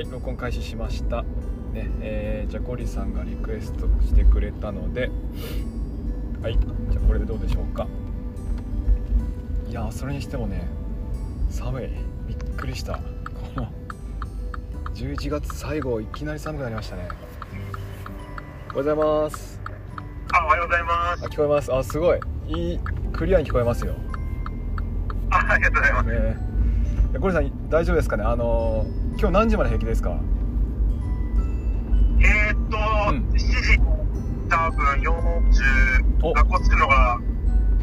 はい録音開始しました。ねえー、じゃあゴリさんがリクエストしてくれたのではいじゃあこれでどうでしょうか。いやそれにしてもね寒い。びっくりした。この11月最後いきなり寒くなりましたね。おはようございます。あ、おはようございます。あ。聞こえます。あすごい。いいクリアに聞こえますよ。あ、ありがとうございます。ね。えゴリさん大丈夫ですかね？あの今日何時まで平気ですか？えー、っと、うん。7時、多分40、お。学校着くのが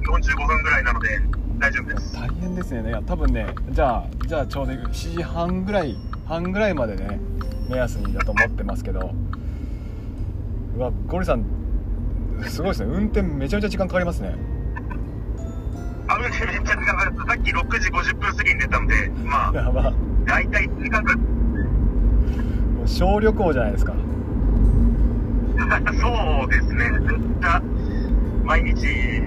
45分ぐらいなので、大丈夫です。大変ですね。いや多分ねじゃあじゃあちょうど7時半ぐらい半ぐらいまでね目安にだと思ってますけど。うわゴリさんすごいですね。運転めちゃめちゃ時間かかりますね。あ、めっちゃ時間かかった。さっき6時50分過ぎに出たので、まあ、やば大体1時間ぐらい。小旅行じゃないですか そうですね。毎日、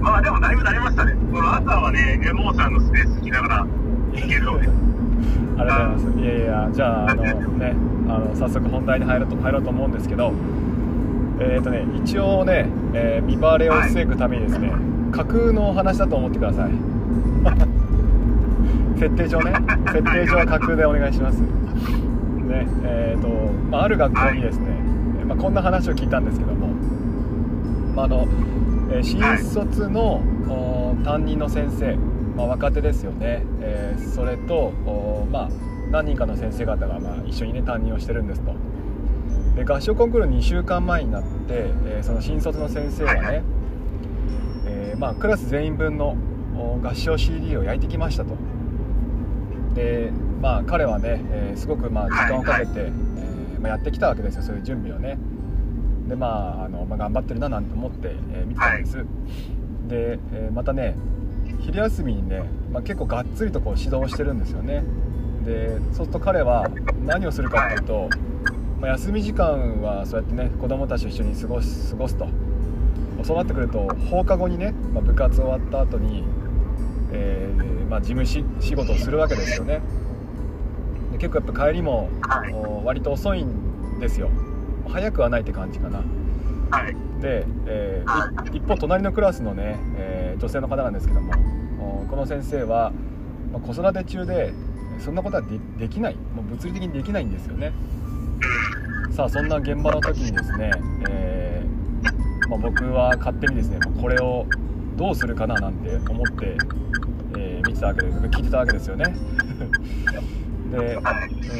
まあでもだいぶ慣れましたね。この朝はね、レモンさんのスペース来ながら行けるので。ありがとうございますいやいやじゃああのねあの早速本題に入ろうと入ろうと思うんですけどえっ、とね一応ね、えー見バレを防ぐためにですね、架空のお話だと思ってください設定上ね設定上は架空でお願いします。ねえっ、と、まあ、ある学校にですね、まあ、こんな話を聞いたんですけども、まああの新卒の、担任の先生、まあ、若手ですよね、えーそれとおまあ、何人かの先生方が、まあ、一緒にね担任をしてるんですと。で合唱コンクール2週間前になって、えーその新卒の先生がね、えーまあ、クラス全員分の合唱 CD を焼いてきましたと。でまあ彼はね、えーすごくまあ時間をかけて、えーまあ、やってきたわけですよそういう準備をね。でまああの、まあ、頑張ってるななんて思って、えー見てたんです、で、えーまたね昼休みにね、まあ、結構がっつりとこう指導してるんですよね。でそうすると彼は何をするかっていうと、まあ、休み時間はそうやってね子供たちと一緒に過ごす過ごすと。そうなってくると放課後にね、まあ、部活終わった後に、えーまあ、事務し仕事をするわけですよね。で結構やっぱ帰りもはい。お割と遅いんですよ。早くはないって感じかな。はい。で、えーい。一方隣のクラスのね、えー女性の方なんですけどもおこの先生は、まあ子育て中でそんなことはでできない。もう物理的にできないんですよね。さあそんな現場の時にですね、えーまあ、僕は勝手にですねまあこれをどうするかななんて思って、てたわけです聞いてたわけですよね。で、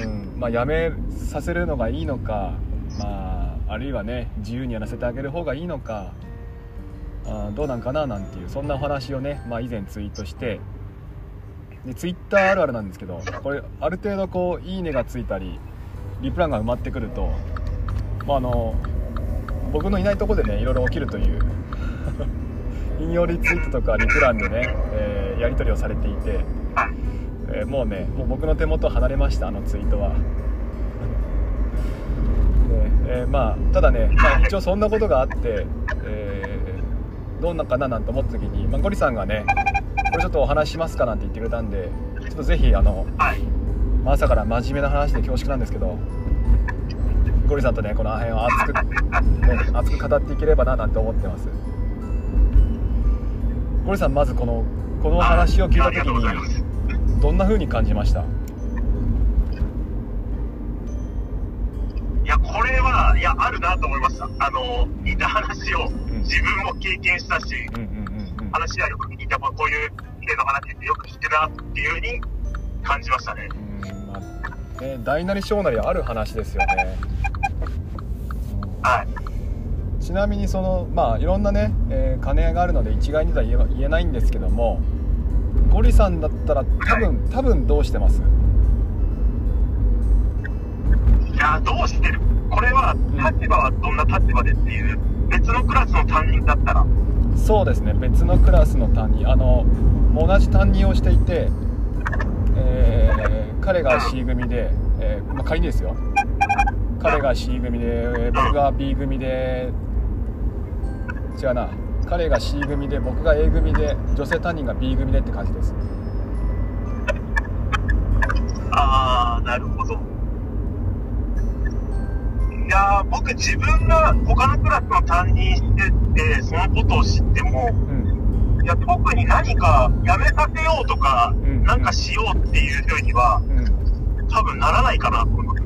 うんまあ、やめさせるのがいいのか、まあ、あるいはね自由にやらせてあげる方がいいのかあどうなんかななんていうそんなお話をね、まあ、以前ツイートしてでツイッターあるあるなんですけどこれある程度こう「いいね」がついたりリプランが埋まってくると、まあ、あの僕のいないとこでねいろいろ起きるという 引用リツイートとかリプランでね、えやり取りをされていて、えーもうねもう僕の手元離れましたあのツイートは。でえーまあただね、まあ、一応そんなことがあって、えーどうなんかななんて思った時に、まあ、ゴリさんがねこれちょっとお話しますかなんて言ってくれたんでちょっとぜひあの。朝から真面目な話で恐縮なんですけどゴリさんとねこの辺を熱く、ね、熱く語っていければななんて思ってますゴリさんまずこのこの話を聞いた時。にどんな風に感じました？いや、これは、いや、あるなと思いました。あの、似た話を自分も経験したし、うんうんうんうん話はよく聞いた、こういう例の話ってよく聞くなっていうふうに感じましたね。うんまあね大なり小なりある話ですよねはい。ちなみにそのまあいろんなね、えー兼ね合いがあるので一概にとは言え言えないんですけどもゴリさんだったら多分多分どうしてます？いや、どうしてる？これは、立場はどんな立場でっていう、別のクラスの担任だったら、そうですね別のクラスの担任。あの同じ担任をしていて、えー彼が C 組で、えーまあ、仮にですよ。彼が C 組で僕が B 組で違うな。彼が C 組で僕が A 組で女性担任が B 組でって感じです。ああ、なるほど。やー僕自分が他のクラスの担任してて、そのことを知っても、うん。いや、特に何かやめさせようとか、うん。なんかしようっていうふうには、うん。多分ならないかなと思います。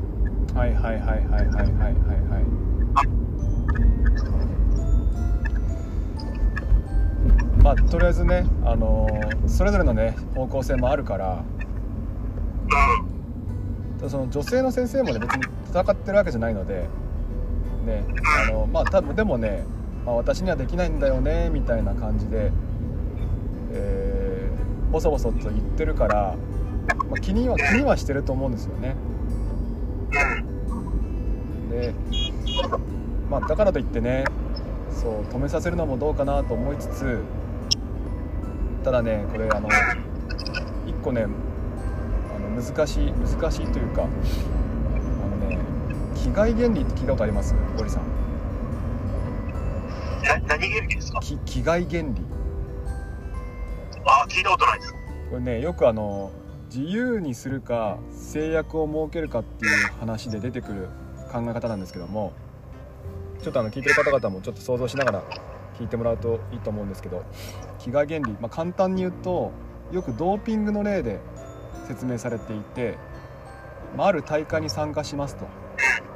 はいはいはいはいはいはいはいはいまあとりあえずねあのーそれぞれのね方向性もあるからうん。ただその女性の先生もね別に戦ってるわけじゃないのでねあのまあ多分でもね、まあ、私にはできないんだよねみたいな感じで、えー、ボソボソと言ってるから、まあ、気には気にはしてると思うんですよね。でまあだからといってねそう止めさせるのもどうかなと思いつつただねこれあの一個ねあの難しい難しいというかあのね被害原理って聞いたことあります？ゴリさん。な何原理ですか？き危害原理。あ、聞いたことないです。これねよくあの自由にするか制約を設けるかっていう話で出てくる考え方なんですけどもちょっとあの聞いてる方々もちょっと想像しながら聞いてもらうといいと思うんですけど飢餓原理、まあ、簡単に言うとよくドーピングの例で説明されていて、まあ、ある大会に参加しますと。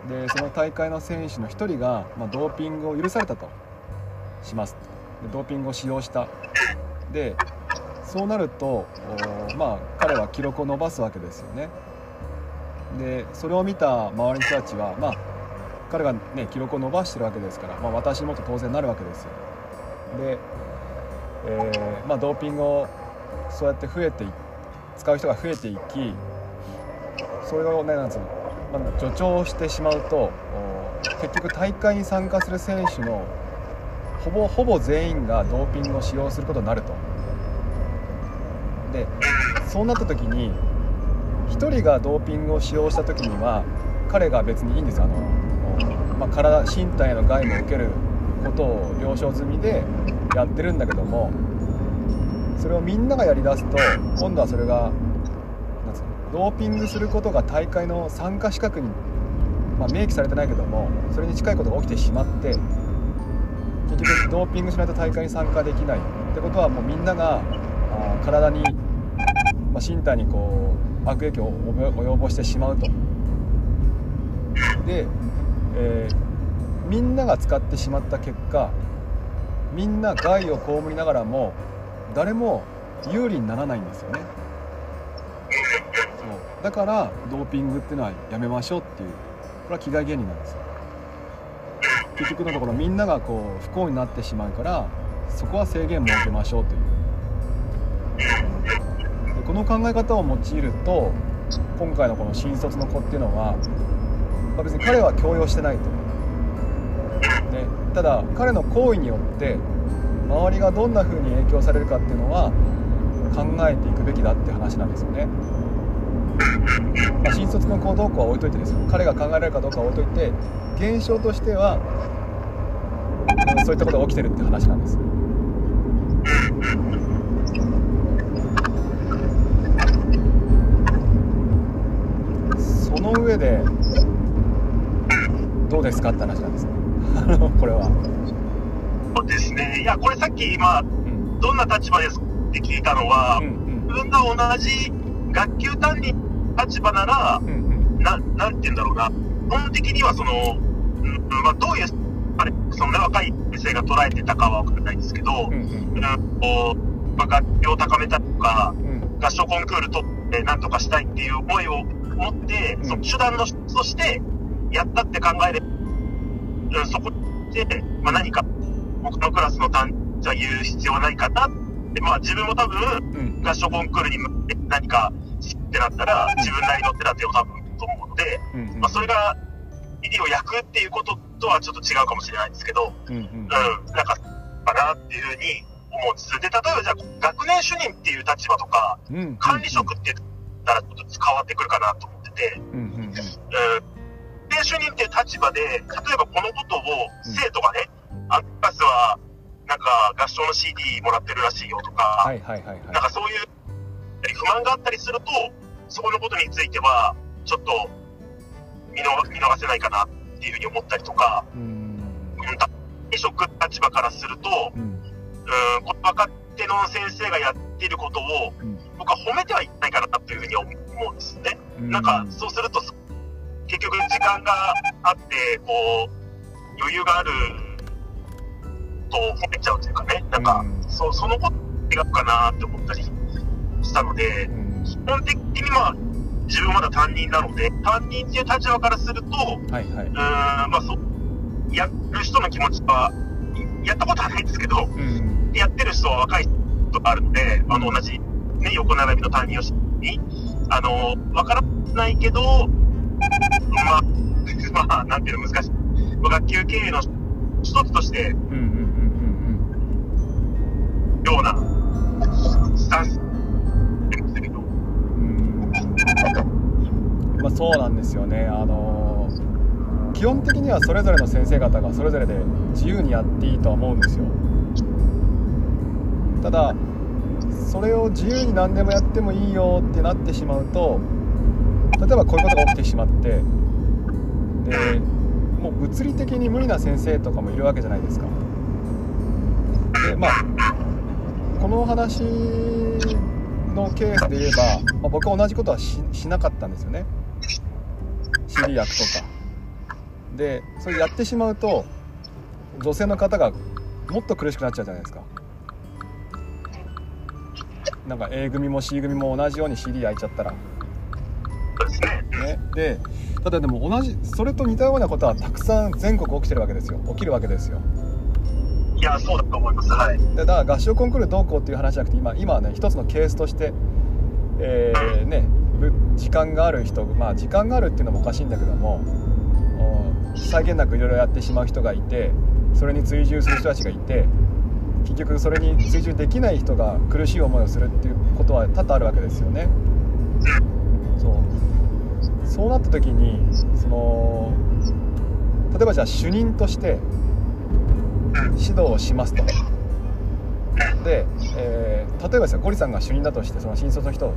でその大会の選手の1人が、まあ、ドーピングを許されたと。します。でドーピングを使用した。でそうなるとまあ彼は記録を伸ばすわけですよね。でそれを見た周りの人たちはまあ彼がね記録を伸ばしてるわけですから、まあ、私もと当然なるわけですよ。で、えーまあ、ドーピングをそうやって増えて使う人が増えていきそれをねなんつうの、まあ、助長してしまうと結局大会に参加する選手のほぼほぼ全員がドーピングを使用することになると。でそうなった時に1人がドーピングを使用した時には彼が別にいいんですあの、まあ、体身体の害も受けることを了承済みでやってるんだけどもそれをみんながやりだすと今度はそれがなんうのドーピングすることが大会の参加資格に、まあ、明記されてないけどもそれに近いことが起きてしまって結局ドーピングしないと大会に参加できない。ってことはもうみんなが体に、まあ、身体にこう悪影響を及ぼしてしまうと。で、えーみんなが使ってしまった結果みんな害を被りながらも誰も有利にならないんですよね。そう。だからドーピングっていうのはやめましょうっていう。これは危害原理なんですよ。結局のところみんながこう不幸になってしまうからそこは制限設けましょうという。でこの考え方を用いると今回のこの新卒の子っていうのは、まあ、別に彼は強要してないと、ただ彼の行為によって周りがどんな風に影響されるかっていうのは考えていくべきだって話なんですよね、まあ、新卒の行動校は置いといてですよ。彼が考えられるかどうかは置いといて現象としてはそういったことが起きてるって話なんです。その上でどうですかって話なんです。ね これは、そうですね。いや、これさっき今、うん、どんな立場ですって聞いたのは、うん自分が同じ学級担任立場なら、うんうん。ななんて言うんだろうな、基本的にはその、うんまあ、どういう、あれ、そのね若い先生が捉えてたかは分からないんですけど、うんうん。うんこうまあ、楽器を高めたりとか、うん。合唱コンクール取ってなんとかしたいっていう思いを持って、うん。その手段の一つとしてやったって考えれば、うん、そこで、まあ、何か僕のクラスの担じゃ言う必要はないかなって、まあ自分も多分うん。合唱コンクールに向けて何かってなったら自分なりの手立てを多分と思うので、うんうん。まあそれが入りを焼くっていうこととはちょっと違うかもしれないんですけど、うんうん。うん、なんか、かなっていうふうに思うんです。で、例えばじゃあ、学年主任っていう立場とか、うんうん管理職って言ったらちょっと変わってくるかなと思ってて、うんうんうんうん、学年主任っていう立場で、例えばこのことを生徒がね、あクラスは、なんか合唱の CD もらってるらしいよとか、はいはいはいなんはかそういう不満があったりすると、そこのことについては、ちょっと見逃せないかなっっていうふうに思ったりとか、うん。うん職立場からすると、うん。うん、この若手の先生がやっていることを、うん。僕は褒めてはいけないかなというふうに思うんですね。うん。なんか、そうすると、結局時間があって、こう、余裕があると褒めちゃうというかね、なんか、うん。そうそのこと違うかなって思ったりしたので、うん。基本的にまあ、自分まだ担任なので、担任っていう立場からすると、はいはい。うーん、まあ、そやる人の気持ちは、やったことはないんですけど、うん。やってる人は若い人があるので、あの、同じ、ね、横並びの担任をしに、あの、わからないけど、まあ、まあ、なんていうの難しい。学級経営の一つとして、うんうんうんような、スタンス、すけど、うん。うん。まあそうなんですよね。あの基本的にはそれぞれの先生方がそれぞれで自由にやっていいとは思うんですよ。ただそれを自由に何でもやってもいいよってなってしまうと例えばこういうことが起きてしまってでもう物理的に無理な先生とかもいるわけじゃないですか。でまあこの話のケースで言えば、まあ、僕は同じことはししなかったんですよね。CD 役とか。でそれやってしまうと女性の方がもっと苦しくなっちゃうじゃないですか。なんか A 組も C 組も同じように CD 焼いちゃったら。ね。でただでも同じそれと似たようなことはたくさん全国起きてるわけですよ起きるわけですよいや、そうだと思います。はい。でだから合唱コンクールどうこうっていう話じゃなくて今今はね一つのケースとして、えーね、ぶ時間がある人まあ時間があるっていうのもおかしいんだけどもお際限なくいろいろやってしまう人がいてそれに追従する人たちがいて結局それに追従できない人が苦しい思いをするっていうことは多々あるわけですよね。そうなった時にその例えばじゃあ主任として指導をしますと。で、えー例えばですよゴリさんが主任だとしてその新卒の人、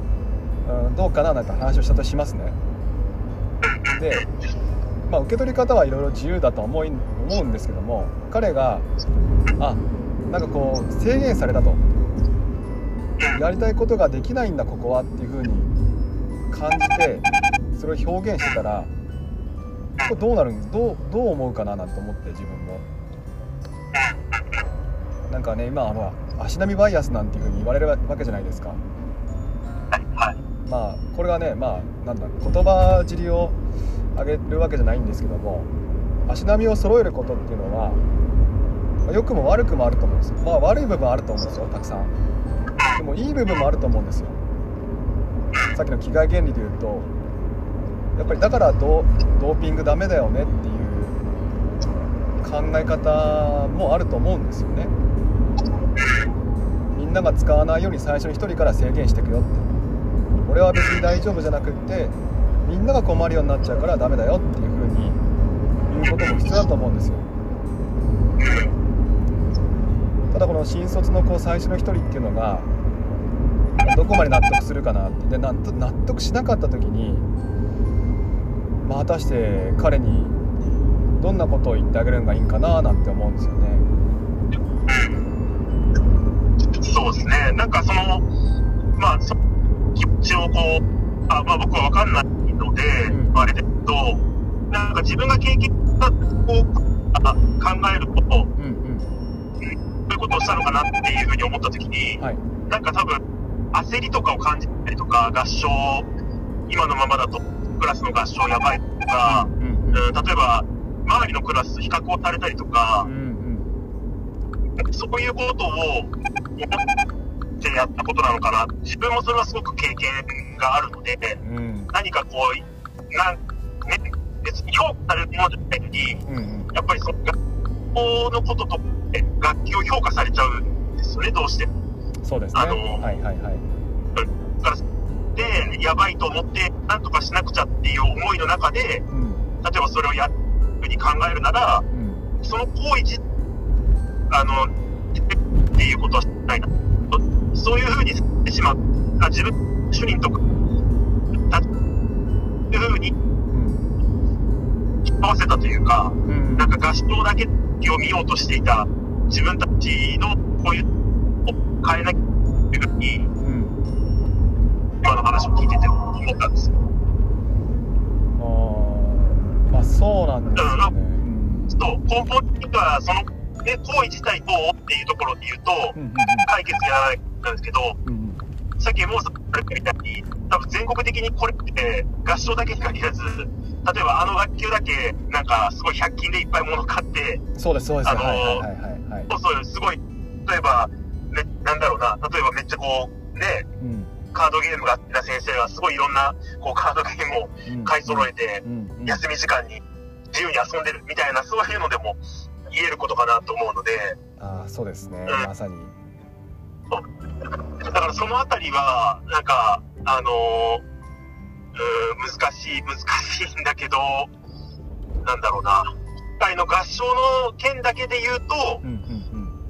うん、どうかななんて話をしたとしますね。で、まあ、受け取り方はいろいろ自由だと思い思うんですけども彼があなんかこう制限されたと。やりたいことができないんだここはっていうふうに感じてそれを表現してたらこれどうなるんどうどう思うかななんて思って自分も。なんかね今ほら足並みバイアスなんていう風に言われるわけじゃないですか。まあこれはねまあなんだ言葉尻を上げるわけじゃないんですけども足並みを揃えることっていうのはまあ良くも悪くもあると思うんですよまあ悪い部分あると思うんですよたくさんでもいい部分もあると思うんですよさっきの着替え原理で言うとやっぱりだからドドーピングダメだよねっていう考え方もあると思うんですよね。みんなが使わないように最初に1人から制限していくよって。俺は別に大丈夫じゃなくってみんなが困るようになっちゃうからダメだよっていう風に言うことも必要だと思うんですよ。ただこの新卒の子最初の1人っていうのがどこまで納得するかなって。で納得納得しなかった時に、まあ、果たして彼にどんなことを言ってあげるのがいいんかななんて思うんですよね。そうですね。なんかその、まあ、そ気持ちをこう、あまあ僕はわかんないので、うんあれですけど、なんか自分が経験したこうあ考えること、うんそういうことをしたのかなっていうふうに思ったときにうん、、はい、なんか多分、焦りとかを感じたりとか、合唱、今のままだとクラスの合唱やばいとか、うんうん、例えば、周りのクラスと比較をされたりとかうんう、ん。そういうことを思ってやったことなのかな。自分もそれはすごく経験があるので、うん。何かこう、なん、ね、別に評価されるものじゃないのに、うんうん。やっぱりその学校のことと楽器を評価されちゃうんですよね、どうしても。そうですね。あのはいはいはい。だからで、やばいと思って、なんとかしなくちゃっていう思いの中で、うん例えばそれをやるふうに考えるなら、うんその行為自あの、っていうことはしないな。そういうふうにしてしまう。あ自分、主任とか、たいうふうにうん合わせたというか、うんなんか合唱だけを見ようとしていた自分たちのこういう、を変えなきゃっていうふうに、うん今の話を聞いてて思ったんですよ。あーまあそうなんですよね、うんちょっと根本的には、その、ね、行為自体どうっていうところで言うと、うんうん解決やらないなんですけど、うんうんさっきもうさっきみたいに、多分全国的にこれって合唱だけに限らず、例えばあの楽器だけ、なんかすごい100均でいっぱい物買って、そうですそうです、あのーはいはいはいはい。そう、すごい、例えば、ね、なんだろうな、例えばめっちゃこう、ね、うんカードゲームが好きな先生はすごいいろんなこうカードゲームをうん。買い揃えて、休み時間に自由に遊んでるみたいな、そういうのでも言えることかなと思うので、ああそうですね。うん。まさに。だからそのあたりは、なんか、あのー難しい、難しいんだけど、なんだろうな。今回の合唱の件だけで言うと、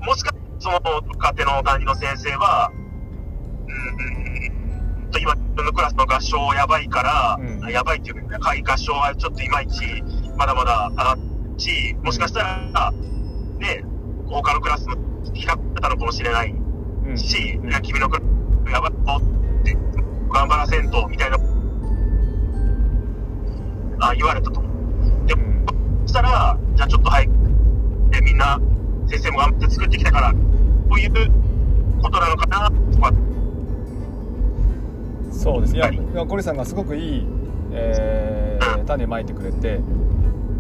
もしかその家庭の担任の先生は、うん、うんと今、自分のクラスの合唱やばいから、うん。やばいっていうか、合唱はちょっといまいち、まだまだ上がっし、もしかしたら、ね、他のクラスの比較だったのかもしれないうん。し、うん。君のクラスやばいぞって、頑張らせんと、みたいな、あ言われたと。でも、そしたら、じゃあちょっとはい、で、みんな、先生も頑張って作ってきたから、こういうことなのかな、とか、そうです。い。やゴリさんがすごくいい、えー種まいてくれて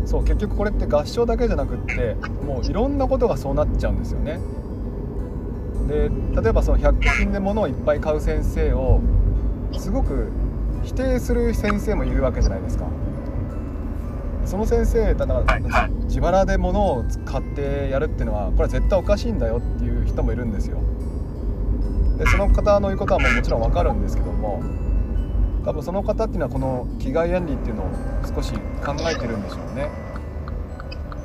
そう結局これって合唱だけじゃなくってもういろんなことがそうなっちゃうんですよね。で例えばその100均で物をいっぱい買う先生をすごく否定する先生もいるわけじゃないですか。その先生だ自腹で物を買ってやるっていうのはこれは絶対おかしいんだよっていう人もいるんですよでその方の言うことはもうもちろんわかるんですけども多分その方っていうのはこの気概原理っていうのを少し考えてるんでしょうね。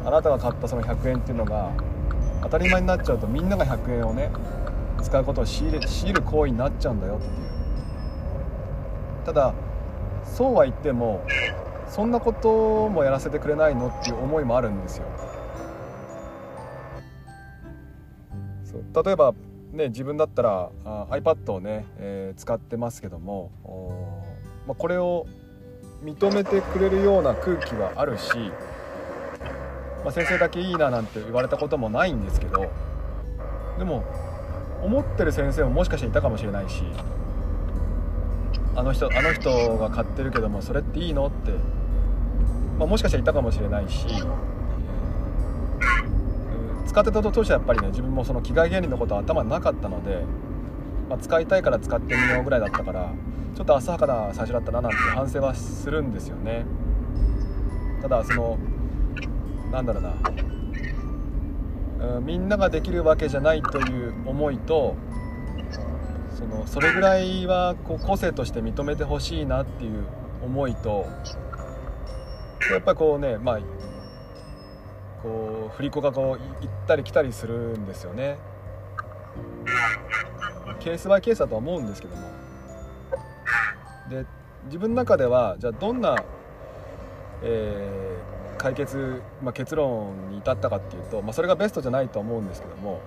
あなたが買ったその100円っていうのが当たり前になっちゃうとみんなが100円をね使うことを強いれ強いる行為になっちゃうんだよっていう。ただそうは言ってもそんなこともやらせてくれないのっていう思いもあるんですよ。そう例えばね自分だったらあ iPad をね、えー使ってますけども、まあ、これを認めてくれるような空気はあるし、まあ、先生だけいいななんて言われたこともないんですけどでも思ってる先生ももしかしたらいたかもしれないしあの人あの人が買ってるけどもそれっていいのって、まあ、もしかしたらいたかもしれないし、使ってた当初はやっぱりね自分もその気概原理のことは頭なかったので、まあ、使いたいから使ってみようぐらいだったからちょっと浅はかな最初だったななんて反省はするんですよね。ただそのなんだろうな、うんみんなができるわけじゃないという思いとそのそれぐらいはこう個性として認めてほしいなっていう思いとやっぱりこうねまあこう振り子がこうい行ったり来たりするんですよね。ケースバイケースだとは思うんですけども。で自分の中ではじゃあどんな、えー解決、まあ、結論に至ったかっていうと、まあ、それがベストじゃないと思うんですけども。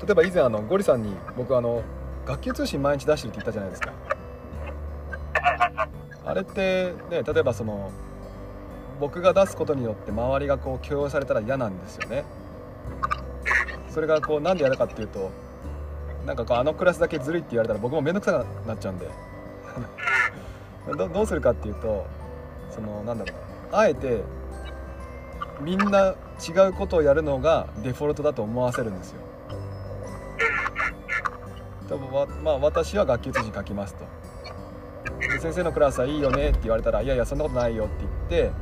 例えば以前あのゴリさんに僕あの学級通信毎日出してるって言ったじゃないですか。あれってね例えばその僕が出すことによって周りがこう許容されたら嫌なんですよね。それがこうなんで嫌だかっていうとなんかこうあのクラスだけずるいって言われたら僕も面倒くさくなっちゃうんで。どどうするかっていうとそのなんだろうあえてみんな違うことをやるのがデフォルトだと思わせるんですよ。多分わまあ私は学級通信書きますと。で先生のクラスはいいよねって言われたらいやいやそんなことないよって言って、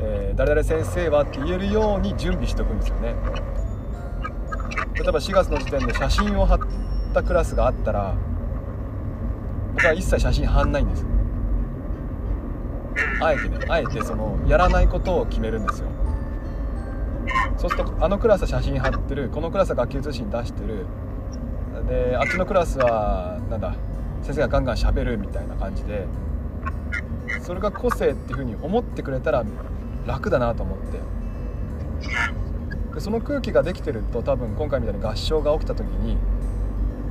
えー誰々先生はって言えるように準備しておくんですよね。例えば4月の時点で写真を貼ったクラスがあったら僕は一切写真貼んないんですあえてねあえてそのやらないことを決めるんですよ。そうするとあのクラスは写真貼ってるこのクラスは学級通信出してるであっちのクラスはなんだ先生がガンガンしゃべるみたいな感じでそれが個性っていうふうに思ってくれたら楽だなと思って。でその空気ができてると多分今回みたいに合唱が起きた時に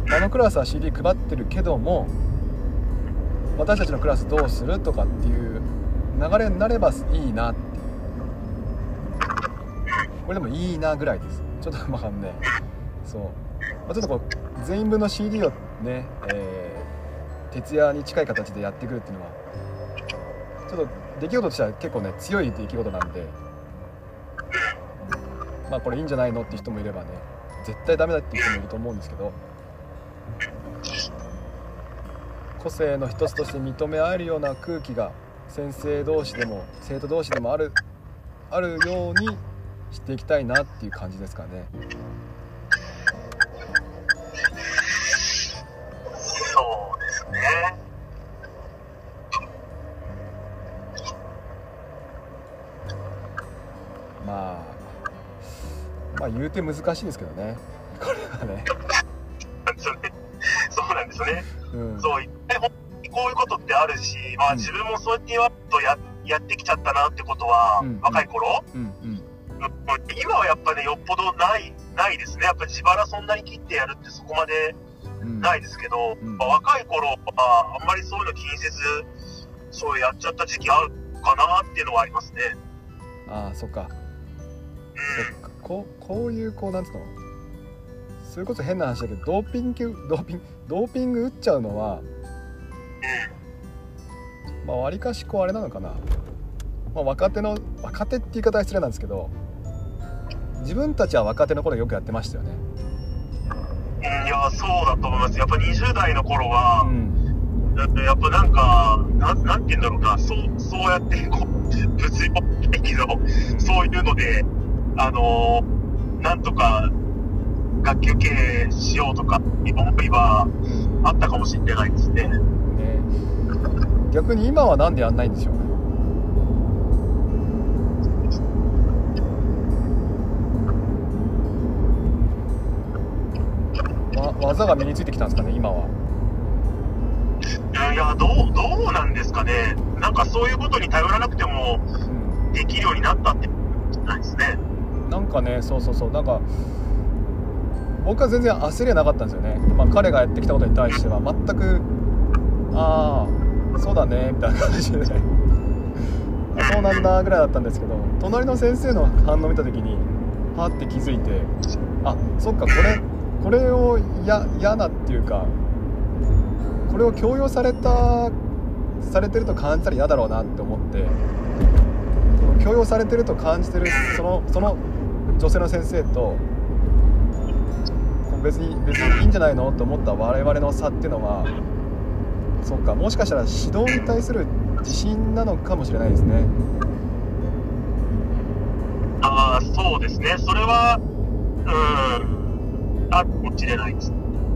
あのクラスは CD 配ってるけども私たちのクラスどうするとかっていう流れになればいいなっていう。これでもいいなぐらいです。ちょっとまあねそう、まあ、ちょっとこう全員分の CD をね、えー、徹夜に近い形でやってくるっていうのはちょっと出来事としては結構ね強い出来事なんでまあこれいいんじゃないのっていう人もいればね絶対ダメだっていう人もいると思うんですけど個性の一つとして認め合えるような空気が先生同士でも生徒同士でもあるあるようにしていきたいなっていう感じですかね。そうですね。まあまあ言うて難しいですけどねこれはね。そうなんですよね。うん、そう、本当にこういうことってあるし、まあ自分もそうやって言わとややってきちゃったなってことは、うん若い頃、うんうん今はやっぱね、よっぽどない、ないですね。やっぱり自腹そんなに切ってやるってそこまでうんないですけど、うんまあ若い頃はあんまりそういうの気にせず、そうやっちゃった時期あるかなっていうのはありますね。ああそっかうん。そっかこうこういうこうなんつうの？それこそ変な話だけどドーピングドーピングドーピング打っちゃうのはまあわりかしこうあれなのかな、まあ、若手の若手って言い方は失礼なんですけど自分たちは若手の頃よくやってましたよね。うん、いや、そうだと思います。やっぱ20代の頃は、うん。やっぱなんか、なんなんて言うんだろうな、そう、そうやって、こう、物理的の、そういうので、あのーなんとか、楽器経営しようとか、思いはあったかもしれないですね。ね逆に今はなんでやんないんでしょうねわ技が身についてきたんですかね今はいや、どう、どうなんですかね。なんかそういうことに頼らなくてもうんできるようになったってないですね。かねそうそうそう。なんか僕は全然焦りはなかったんですよね、まあ、彼がやってきたことに対しては全くああそうだねみたいな感じで。そうなんだぐらいだったんですけど隣の先生の反応を見た時にはって気づいてあそっかこれこれを嫌なっていうかこれを強要されたされてると感じたら嫌だろうなって思って強要されてると感じてるそのその女性の先生とこう別に別にいいんじゃないのと思った我々の差っていうのはそっかもしかしたら指導に対する自信なのかもしれないですね。ああ、そうですね。それは、うん、あるかもしれないです。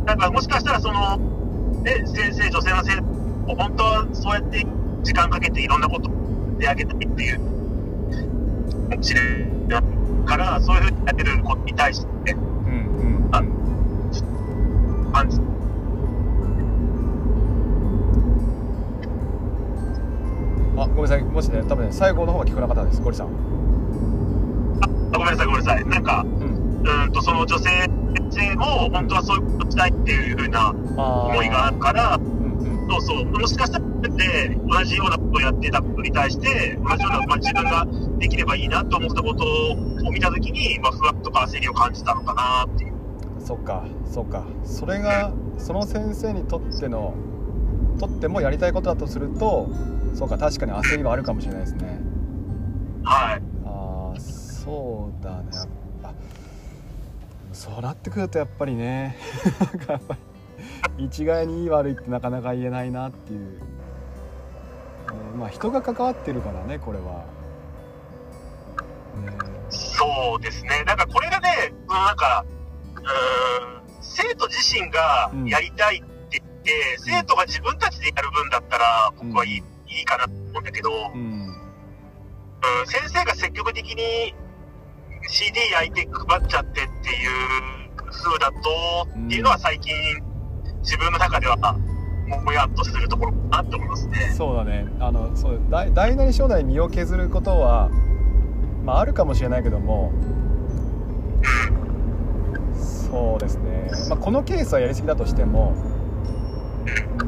なんかもしかしたらその、ね、先生、女性の先生、本当はそうやって時間かけていろんなことであげたいっていう、かもしれないから、そういうふうにやってることに対して、うんうんあ感じ、あごめんなさい。もしね多分ね最後の方が聞こえなかったです。ゴリさん。あごめんなさい、ごめんなさい。なんか、うん、うんと、その女性も本当はそういうことしたいっていうふうなあ思いがあるから、そうそう、もしかしたらで同じようなことをやってたことに対して、同じような、まあ、自分ができればいいなと思ったことを見たときに、まあ、不安とか焦りを感じたのかなっていう。そっかそっか。それがその先生にとってのとってもやりたいことだとするとそうか確かに焦りはあるかもしれないですね。はい。ああそうだね。あそうなってくるとやっぱりね なんかやっぱり一概にいい悪いってなかなか言えないなっていう、ねまあ人が関わってるからねこれは、ねそうですね。なんかこれがね、なんか、うーん、生徒自身がやりたいって言って、生徒が自分たちでやる分だったら、僕はいい,、いいかなと思うんだけど、うん。うん、先生が積極的に CD 焼いて配っちゃってっていう風だと、っていうのは最近、自分の中では、もやっとするところかなって思いますね。そうだね。あのそう大大なり小なり身を削ることはまああるかもしれないけどもそうですね、まあ、このケースはやりすぎだとしても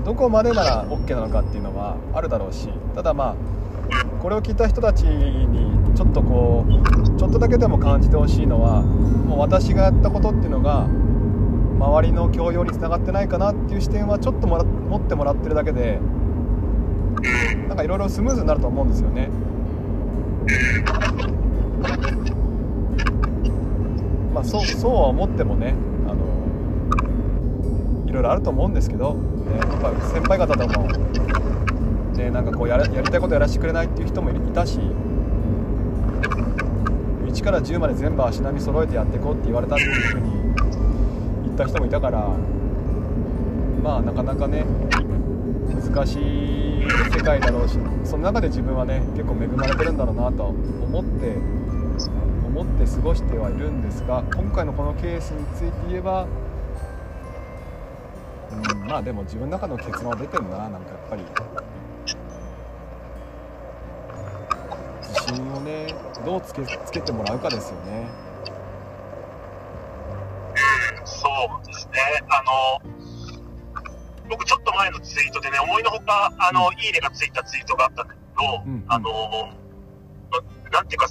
どこまでなら OK なのかっていうのはあるだろうしただまあこれを聞いた人たちにちょっとこうちょっとだけでも感じてほしいのはもう私がやったことっていうのが周りの教養につながってないかなっていう視点はちょっともら持ってもらってるだけでなんかいろいろスムーズになると思うんですよね。まあそうそうは思ってもねあのいろいろあると思うんですけど、ね、やっぱ先輩方でも、ね、なんかこうややりたいことやらせてくれないっていう人もいたし1から10まで全部足並み揃えてやっていこうって言われたっていうふうに言った人もいたからまあなかなかね難しい世界だろうしその中で自分はね結構恵まれてるんだろうなと思ってって過ごしてはいるんですが今回のこのケースについて言えばうんまあでも自分の中の結論は出てるななんかやっぱり。自信をねどうつけつけてもらうかですよね。うん、そうですね。あの、僕ちょっと前のツイートでね、思いのほか、あの、いいねがついたツイートがあったんだけど、うんあの、ななんていうか、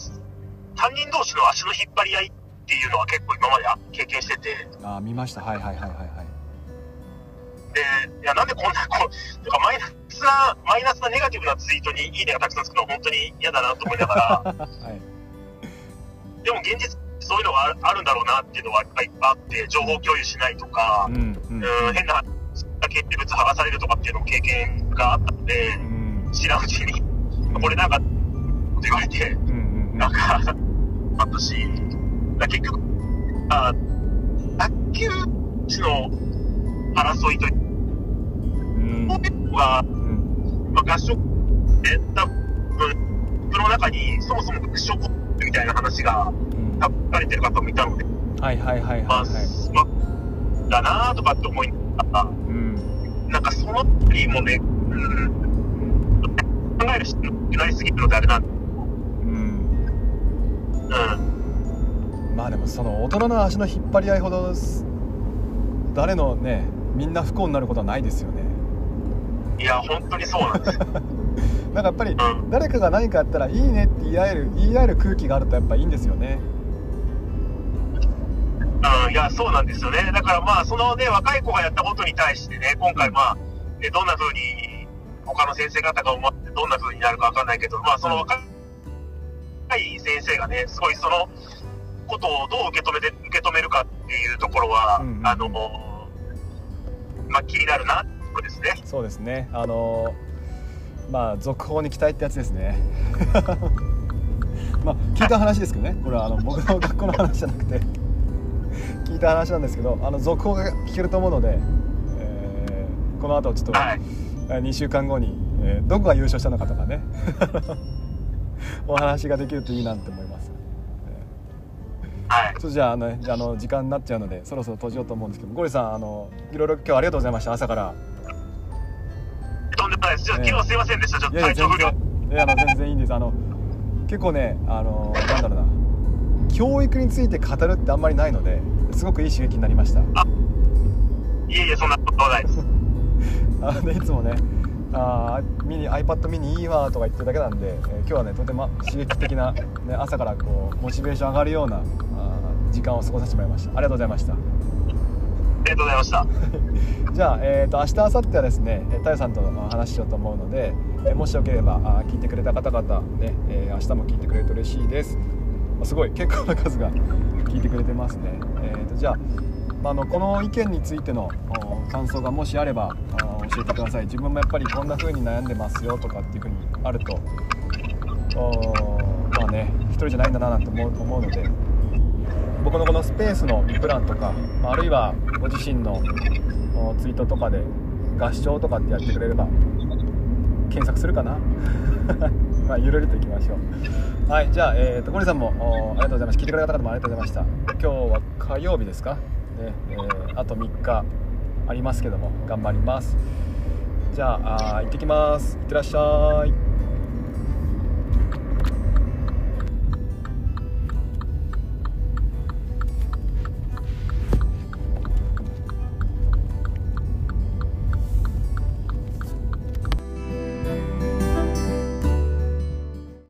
担任同士の足の引っ張り合いっていうのは結構今まであ経験してて、ああ見ました。はいはいはいはいはい。で、いや、なんでこんな、こう、かマイナスな、マイナスなネガティブなツイートにいいねがたくさんつくのは本当に嫌だなと思いながら、はい。でも現実、そういうのがあるんだろうなっていうのはいっぱいあって、情報共有しないとかう、んうん。うん、変な話だけ物剥がされるとかっていうのも経験があったのでう、ん。知らんうちに、これなんか、って言われて、うんうんうん。なんか、あったし、だ結局、あ卓球士の争いといううんのが、うんまあ、合唱で、多分、プロの中にそもそも合唱みたいな話がうん書かれてる方もいたので、はいはいはい、はいはいまあ、まだなとかって思いながら、うんなんかそのあたりもね、うん、考える人になりすぎるのであれなんで、うん、まあでもその大人の足の引っ張り合いほど誰のねみんな不幸になることはないですよねいや、本当にそうなんです。なんかやっぱり誰かが何かやったらいいねって言い合える言い合える空気があるとやっぱいいんですよねうん、いや、そうなんですよね。だからまあ、そのね、若い子がやったことに対してね、今回まあ、どんな風に、他の先生方が思ってどんな風になるかわかんないけど、まあ、その若い先生がね、すごいそのことをどう受け止めて、受け止めるかっていうところは、うんうんうん。あの、まあ、気になるな、とですね。そうですね。あのまあ続報に期待ってやつですね。まあ聞いた話ですけどね。これはあの僕の学校の話じゃなくて。聞いた話なんですけどあの続報が聞けると思うので、えーこの後ちょっと、はい。えー2週間後に、えーどこが優勝したのかとかねお話ができるといいなって思います、はいちょっ。とじゃああのああの時間になっちゃうのでそろそろ閉じようと思うんですけどゴリさんあのいろいろ今日はありがとうございました朝からとんでもないです。ちょっとええ昨日すいませんでした。ちょっといやいや全体調不良。然いやあの全然いいんですあの結構ねあのなんだろうな教育について語るってあんまりないのですごくいい刺激になりましたいえいえ、そんなことはないです。あのいつもねあーミニ iPad mini いいわとか言ってるだけなんで、えー今日はねとても刺激的な、ね、朝からこうモチベーション上がるような時間を過ごさせてもらいました。ありがとうございました。ありがとうございました。じゃあ、えー、と明日明後日はですねえー太陽さんとあ話ししようと思うので、えーもしよければあー聞いてくれた方々、ねえー明日も聞いてくれると嬉しいです。あすごい結構な数が聞いてくれてますね、えー、とじゃあまああのこの意見についてのお感想がもしあればあ教えてください。自分もやっぱりこんな風に悩んでますよとかっていう風にあるとまあね一人じゃないんだななんて思う思うので。僕のこのスペースのプランとか、あ、るいはご自身のツイートとかで合唱とかってやってくれれば検索するかな？まあゆるりといきましょう。はいじゃあ、えー、とゴリさんもありがとうございました。聞いてくれた方もありがとうございました。今日は火曜日ですか？ね、えーあと3日ありますけども頑張ります。じゃああ行ってきます。いってらっしゃい。